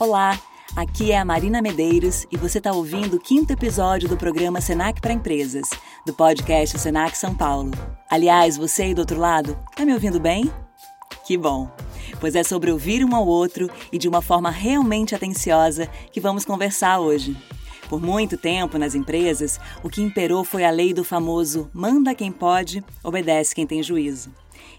Olá, aqui é a Marina Medeiros e você está ouvindo o quinto episódio do programa Senac para Empresas, do podcast Senac São Paulo. Aliás, você aí do outro lado, tá me ouvindo bem? Que bom! Pois é sobre ouvir um ao outro e de uma forma realmente atenciosa que vamos conversar hoje. Por muito tempo nas empresas, o que imperou foi a lei do famoso manda quem pode, obedece quem tem juízo.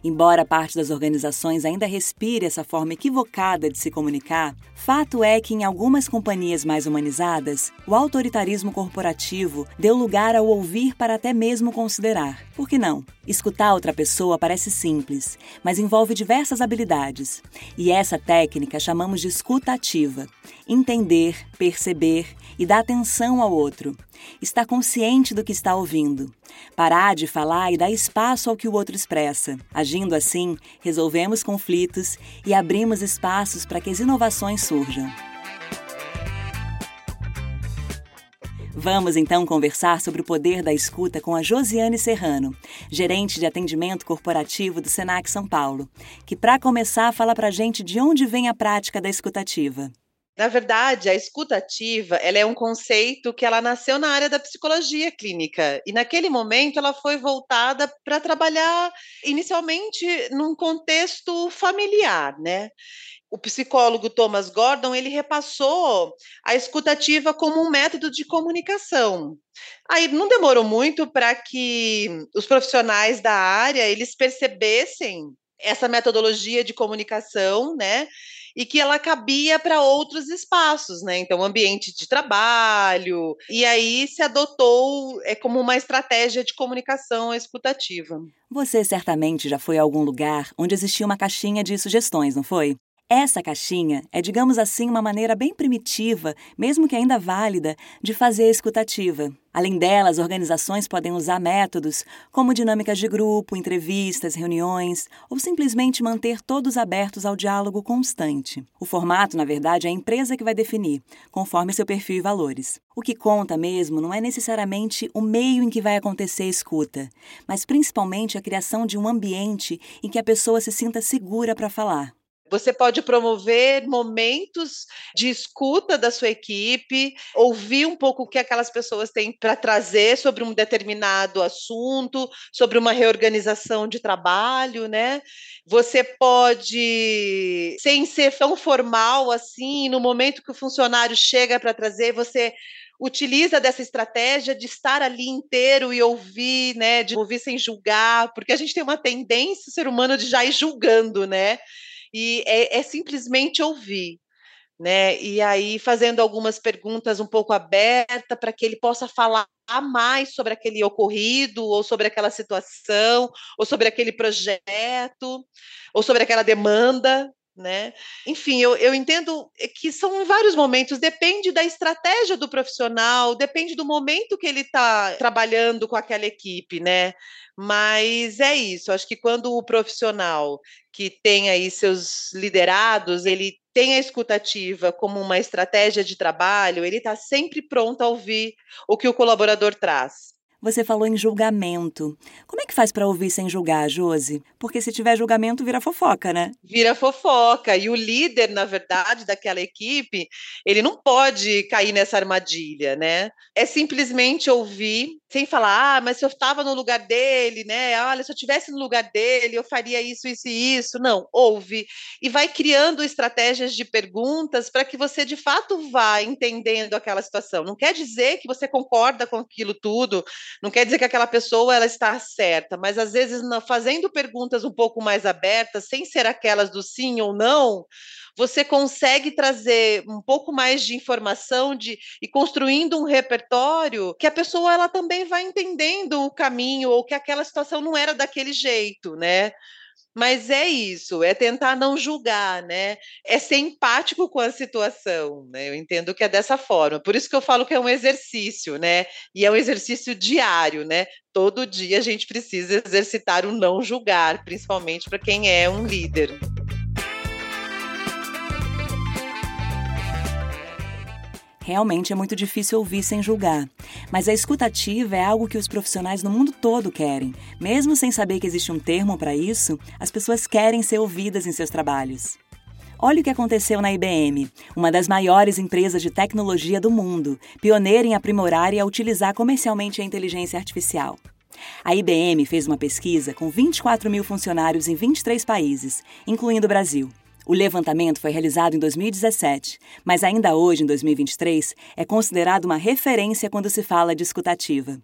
Embora parte das organizações ainda respire essa forma equivocada de se comunicar, fato é que em algumas companhias mais humanizadas, o autoritarismo corporativo deu lugar ao ouvir para até mesmo considerar. Por que não? Escutar outra pessoa parece simples, mas envolve diversas habilidades. E essa técnica chamamos de escuta ativa. Entender, perceber e dar atenção ao outro. Estar consciente do que está ouvindo. Parar de falar e dar espaço ao que o outro expressa. Agindo assim, resolvemos conflitos e abrimos espaços para que as inovações surjam. Vamos então conversar sobre o poder da escuta com a Josiane Serrano, gerente de atendimento corporativo do Senac São Paulo, que para começar fala para gente de onde vem a prática da escutativa. Na verdade, a escutativa ela é um conceito que ela nasceu na área da psicologia clínica e naquele momento ela foi voltada para trabalhar inicialmente num contexto familiar, né? O psicólogo Thomas Gordon ele repassou a escutativa como um método de comunicação. Aí não demorou muito para que os profissionais da área eles percebessem essa metodologia de comunicação, né? E que ela cabia para outros espaços, né? Então, ambiente de trabalho, e aí se adotou é como uma estratégia de comunicação escutativa. Você certamente já foi a algum lugar onde existia uma caixinha de sugestões, não foi? Essa caixinha é, digamos assim, uma maneira bem primitiva, mesmo que ainda válida, de fazer a escutativa. Além dela, as organizações podem usar métodos como dinâmicas de grupo, entrevistas, reuniões, ou simplesmente manter todos abertos ao diálogo constante. O formato, na verdade, é a empresa que vai definir, conforme seu perfil e valores. O que conta mesmo não é necessariamente o meio em que vai acontecer a escuta, mas principalmente a criação de um ambiente em que a pessoa se sinta segura para falar. Você pode promover momentos de escuta da sua equipe, ouvir um pouco o que aquelas pessoas têm para trazer sobre um determinado assunto, sobre uma reorganização de trabalho, né? Você pode, sem ser tão formal assim, no momento que o funcionário chega para trazer, você utiliza dessa estratégia de estar ali inteiro e ouvir, né, de ouvir sem julgar, porque a gente tem uma tendência, o ser humano, de já ir julgando, né? E é, é simplesmente ouvir. Né? E aí fazendo algumas perguntas um pouco aberta para que ele possa falar mais sobre aquele ocorrido, ou sobre aquela situação, ou sobre aquele projeto, ou sobre aquela demanda, né? Enfim, eu, eu entendo que são vários momentos, depende da estratégia do profissional, depende do momento que ele está trabalhando com aquela equipe, né? Mas é isso, acho que quando o profissional que tem aí seus liderados, ele tem a escutativa como uma estratégia de trabalho, ele está sempre pronto a ouvir o que o colaborador traz. Você falou em julgamento. Como é que faz para ouvir sem julgar, Josi? Porque se tiver julgamento, vira fofoca, né? Vira fofoca. E o líder, na verdade, daquela equipe, ele não pode cair nessa armadilha, né? É simplesmente ouvir, sem falar, ah, mas se eu estava no lugar dele, né? Olha, se eu estivesse no lugar dele, eu faria isso, isso e isso. Não, ouve. E vai criando estratégias de perguntas para que você, de fato, vá entendendo aquela situação. Não quer dizer que você concorda com aquilo tudo não quer dizer que aquela pessoa ela está certa, mas às vezes fazendo perguntas um pouco mais abertas, sem ser aquelas do sim ou não, você consegue trazer um pouco mais de informação de, e construindo um repertório que a pessoa ela também vai entendendo o caminho ou que aquela situação não era daquele jeito, né? Mas é isso, é tentar não julgar, né? É ser empático com a situação, né? Eu entendo que é dessa forma. Por isso que eu falo que é um exercício, né? E é um exercício diário, né? Todo dia a gente precisa exercitar o não julgar, principalmente para quem é um líder. Realmente é muito difícil ouvir sem julgar. Mas a escutativa é algo que os profissionais no mundo todo querem. Mesmo sem saber que existe um termo para isso, as pessoas querem ser ouvidas em seus trabalhos. Olha o que aconteceu na IBM, uma das maiores empresas de tecnologia do mundo, pioneira em aprimorar e a utilizar comercialmente a inteligência artificial. A IBM fez uma pesquisa com 24 mil funcionários em 23 países, incluindo o Brasil. O levantamento foi realizado em 2017, mas ainda hoje, em 2023, é considerado uma referência quando se fala de escutativa.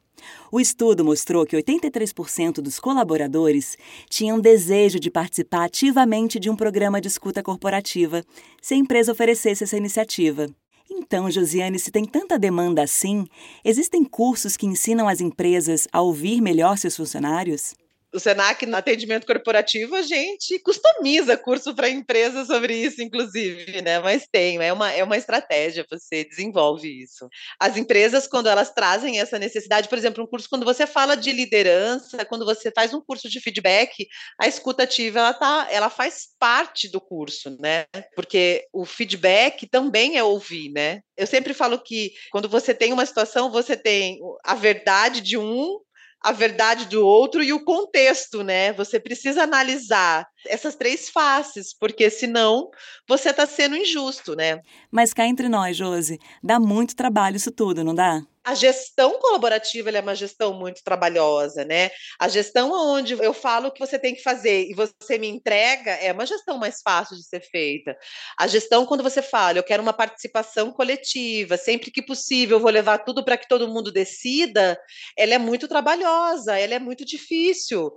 O estudo mostrou que 83% dos colaboradores tinham desejo de participar ativamente de um programa de escuta corporativa, se a empresa oferecesse essa iniciativa. Então, Josiane, se tem tanta demanda assim, existem cursos que ensinam as empresas a ouvir melhor seus funcionários? O Senac, no atendimento corporativo, a gente customiza curso para empresa sobre isso, inclusive, né? Mas tem, é uma, é uma estratégia, você desenvolve isso. As empresas, quando elas trazem essa necessidade, por exemplo, um curso, quando você fala de liderança, quando você faz um curso de feedback, a escutativa, ela, tá, ela faz parte do curso, né? Porque o feedback também é ouvir, né? Eu sempre falo que quando você tem uma situação, você tem a verdade de um a verdade do outro e o contexto, né? Você precisa analisar essas três faces, porque senão você está sendo injusto, né? Mas cá entre nós, Josi, dá muito trabalho isso tudo, não dá? A gestão colaborativa é uma gestão muito trabalhosa, né? A gestão onde eu falo o que você tem que fazer e você me entrega é uma gestão mais fácil de ser feita. A gestão quando você fala, eu quero uma participação coletiva, sempre que possível, eu vou levar tudo para que todo mundo decida, ela é muito trabalhosa, ela é muito difícil.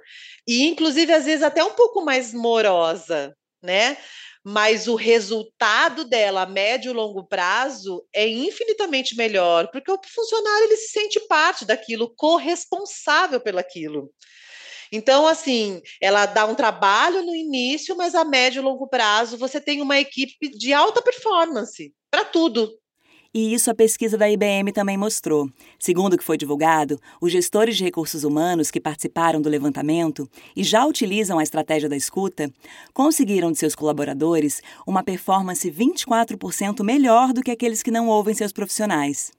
E inclusive às vezes até um pouco mais morosa, né? mas o resultado dela a médio e longo prazo é infinitamente melhor, porque o funcionário ele se sente parte daquilo, corresponsável pelaquilo. Então, assim, ela dá um trabalho no início, mas a médio e longo prazo você tem uma equipe de alta performance para tudo, e isso a pesquisa da IBM também mostrou. Segundo o que foi divulgado, os gestores de recursos humanos que participaram do levantamento e já utilizam a estratégia da escuta conseguiram de seus colaboradores uma performance 24% melhor do que aqueles que não ouvem seus profissionais.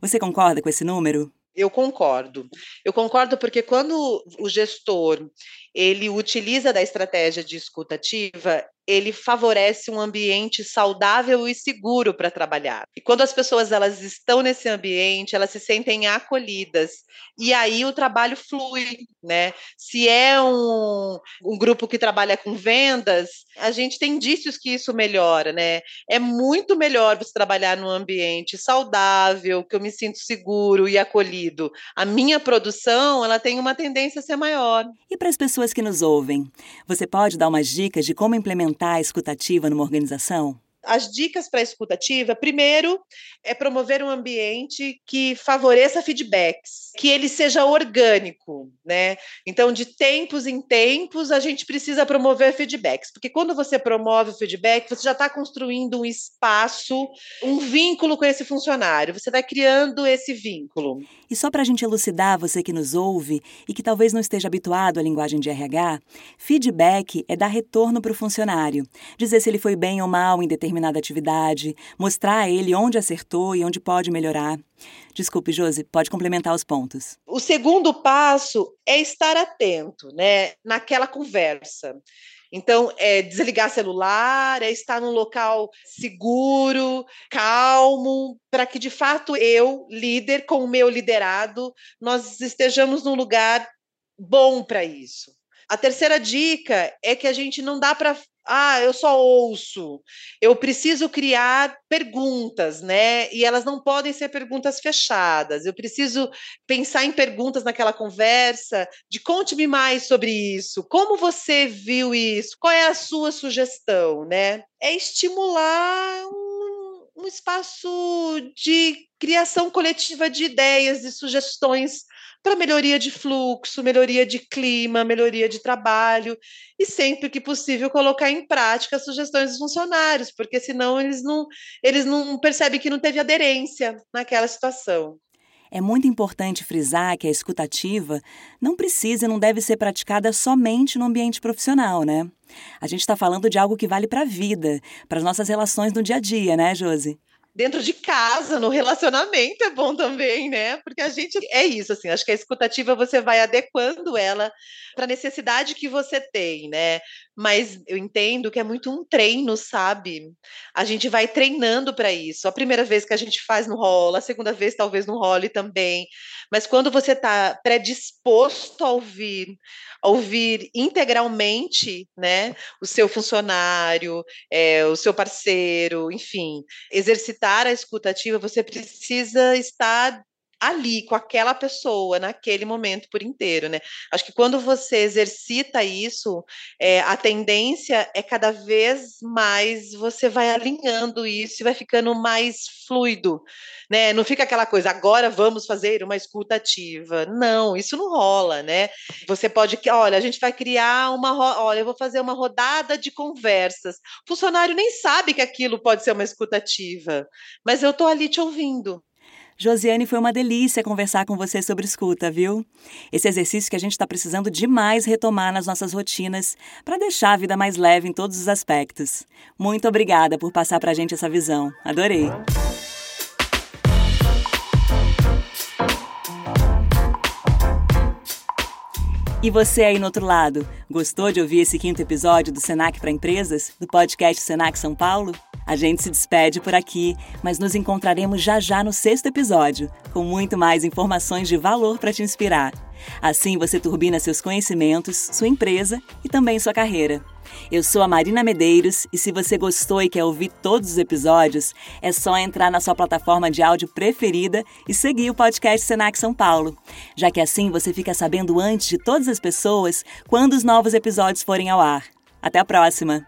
Você concorda com esse número? Eu concordo. Eu concordo porque quando o gestor ele utiliza da estratégia de escutativa, ele favorece um ambiente saudável e seguro para trabalhar. E quando as pessoas elas estão nesse ambiente, elas se sentem acolhidas. E aí o trabalho flui, né? Se é um, um grupo que trabalha com vendas, a gente tem indícios que isso melhora, né? É muito melhor você trabalhar num ambiente saudável, que eu me sinto seguro e acolhido. A minha produção, ela tem uma tendência a ser maior. E para as pessoas que nos ouvem, você pode dar umas dicas de como implementar implementar a escutativa numa organização? As dicas para a escutativa, primeiro, é promover um ambiente que favoreça feedbacks, que ele seja orgânico, né? Então, de tempos em tempos, a gente precisa promover feedbacks, porque quando você promove o feedback, você já está construindo um espaço, um vínculo com esse funcionário, você está criando esse vínculo. E só para a gente elucidar você que nos ouve e que talvez não esteja habituado à linguagem de RH, feedback é dar retorno para o funcionário, dizer se ele foi bem ou mal em determinada atividade, mostrar a ele onde acertou e onde pode melhorar. Desculpe, Josi, pode complementar os pontos. O segundo passo é estar atento, né, naquela conversa. Então, é desligar celular, é estar num local seguro, calmo, para que de fato eu, líder, com o meu liderado, nós estejamos num lugar bom para isso. A terceira dica é que a gente não dá para ah, eu só ouço. Eu preciso criar perguntas, né? E elas não podem ser perguntas fechadas. Eu preciso pensar em perguntas naquela conversa de conte-me mais sobre isso. Como você viu isso? Qual é a sua sugestão, né? É estimular um, um espaço de criação coletiva de ideias e sugestões para melhoria de fluxo, melhoria de clima, melhoria de trabalho e sempre que possível colocar em prática as sugestões dos funcionários, porque senão eles não, eles não percebem que não teve aderência naquela situação. É muito importante frisar que a escutativa não precisa e não deve ser praticada somente no ambiente profissional, né? A gente está falando de algo que vale para a vida, para as nossas relações no dia a dia, né, Josi? Dentro de casa, no relacionamento é bom também, né? Porque a gente é isso, assim, acho que a escutativa você vai adequando ela para a necessidade que você tem, né? Mas eu entendo que é muito um treino, sabe? A gente vai treinando para isso. A primeira vez que a gente faz no rola, a segunda vez talvez não role também. Mas quando você está predisposto a ouvir, a ouvir integralmente, né, o seu funcionário, é, o seu parceiro, enfim, exercitar a escutativa, você precisa estar ali com aquela pessoa naquele momento por inteiro, né? Acho que quando você exercita isso, é, a tendência é cada vez mais você vai alinhando isso e vai ficando mais fluido, né? Não fica aquela coisa, agora vamos fazer uma escuta ativa. Não, isso não rola, né? Você pode, olha, a gente vai criar uma, olha, eu vou fazer uma rodada de conversas. O funcionário nem sabe que aquilo pode ser uma escuta ativa, mas eu tô ali te ouvindo. Josiane, foi uma delícia conversar com você sobre escuta, viu? Esse exercício que a gente está precisando demais retomar nas nossas rotinas para deixar a vida mais leve em todos os aspectos. Muito obrigada por passar para a gente essa visão. Adorei. E você aí no outro lado, gostou de ouvir esse quinto episódio do Senac para Empresas, do podcast Senac São Paulo? A gente se despede por aqui, mas nos encontraremos já já no sexto episódio, com muito mais informações de valor para te inspirar. Assim você turbina seus conhecimentos, sua empresa e também sua carreira. Eu sou a Marina Medeiros e se você gostou e quer ouvir todos os episódios, é só entrar na sua plataforma de áudio preferida e seguir o podcast Senac São Paulo, já que assim você fica sabendo antes de todas as pessoas quando os novos episódios forem ao ar. Até a próxima!